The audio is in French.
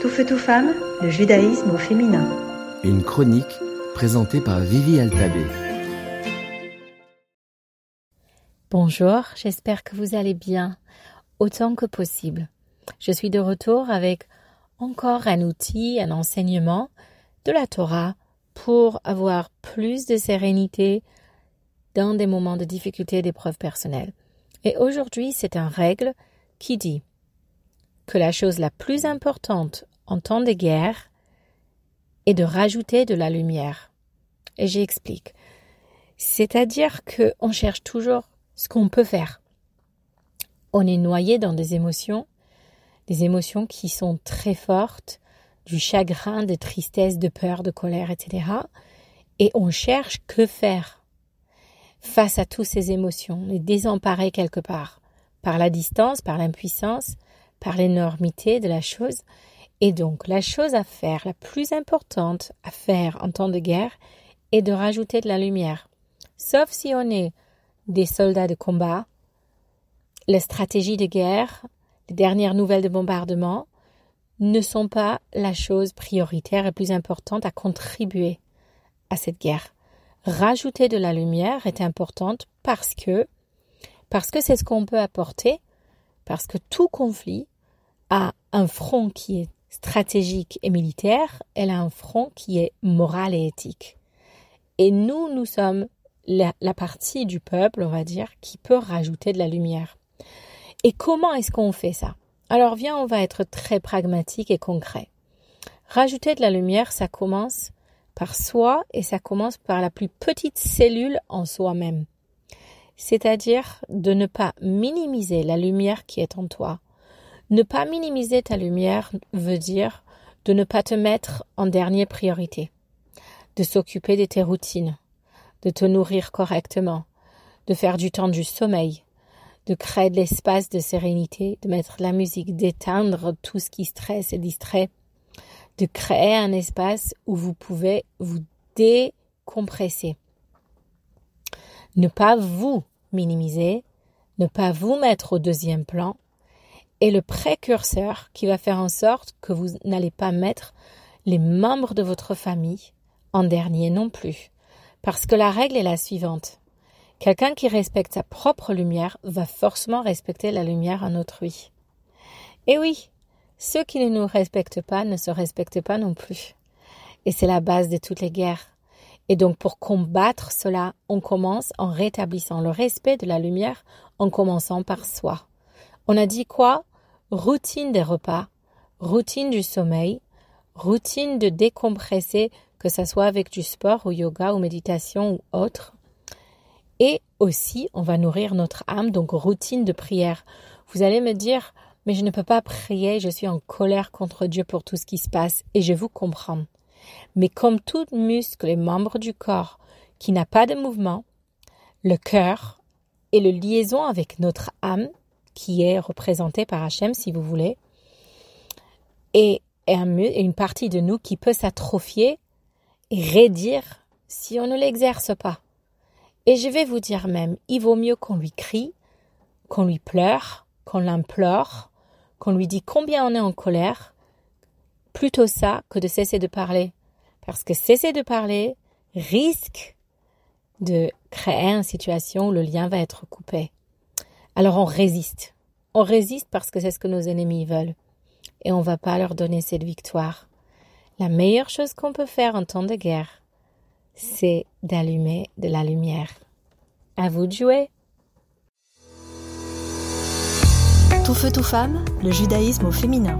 Tout feu, tout femme, le judaïsme au féminin. Une chronique présentée par Vivi Altabé. Bonjour, j'espère que vous allez bien, autant que possible. Je suis de retour avec encore un outil, un enseignement de la Torah pour avoir plus de sérénité dans des moments de difficulté et d'épreuves personnelles. Et aujourd'hui, c'est un règle qui dit que la chose la plus importante en temps de guerre est de rajouter de la lumière. Et j'explique. C'est-à-dire qu'on cherche toujours ce qu'on peut faire. On est noyé dans des émotions, des émotions qui sont très fortes, du chagrin, de tristesse, de peur, de colère, etc. Et on cherche que faire face à toutes ces émotions, les désemparer quelque part, par la distance, par l'impuissance, par l'énormité de la chose. Et donc, la chose à faire, la plus importante à faire en temps de guerre, est de rajouter de la lumière. Sauf si on est des soldats de combat, les stratégies de guerre, les dernières nouvelles de bombardement, ne sont pas la chose prioritaire et plus importante à contribuer à cette guerre. Rajouter de la lumière est importante parce que parce que c'est ce qu'on peut apporter, parce que tout conflit a un front qui est stratégique et militaire, elle a un front qui est moral et éthique. Et nous, nous sommes la, partie du peuple, on va dire, qui peut rajouter de la lumière. Et comment est-ce qu'on fait ça? Alors viens, on va être très pragmatique et concret. Rajouter de la lumière, ça commence par soi et ça commence par la plus petite cellule en soi-même c'est-à-dire de ne pas minimiser la lumière qui est en toi. Ne pas minimiser ta lumière veut dire de ne pas te mettre en dernière priorité, de s'occuper de tes routines, de te nourrir correctement, de faire du temps du sommeil, de créer de l'espace de sérénité, de mettre la musique, d'éteindre tout ce qui stresse et distrait, de créer un espace où vous pouvez vous décompresser ne pas vous minimiser, ne pas vous mettre au deuxième plan, est le précurseur qui va faire en sorte que vous n'allez pas mettre les membres de votre famille en dernier non plus. Parce que la règle est la suivante. Quelqu'un qui respecte sa propre lumière va forcément respecter la lumière en autrui. Et oui, ceux qui ne nous respectent pas ne se respectent pas non plus. Et c'est la base de toutes les guerres. Et donc pour combattre cela, on commence en rétablissant le respect de la lumière, en commençant par soi. On a dit quoi? Routine des repas, routine du sommeil, routine de décompresser, que ce soit avec du sport ou yoga ou méditation ou autre. Et aussi, on va nourrir notre âme, donc routine de prière. Vous allez me dire, mais je ne peux pas prier, je suis en colère contre Dieu pour tout ce qui se passe, et je vous comprends. Mais comme tout muscle et membre du corps qui n'a pas de mouvement, le cœur est le liaison avec notre âme, qui est représentée par Hachem, si vous voulez, et une partie de nous qui peut s'atrophier et raidir si on ne l'exerce pas. Et je vais vous dire même, il vaut mieux qu'on lui crie, qu'on lui pleure, qu'on l'implore, qu'on lui dit combien on est en colère, plutôt ça que de cesser de parler. Parce que cesser de parler risque de créer une situation où le lien va être coupé. Alors on résiste. On résiste parce que c'est ce que nos ennemis veulent. Et on ne va pas leur donner cette victoire. La meilleure chose qu'on peut faire en temps de guerre, c'est d'allumer de la lumière. À vous de jouer. Tout feu, tout femme, le judaïsme au féminin.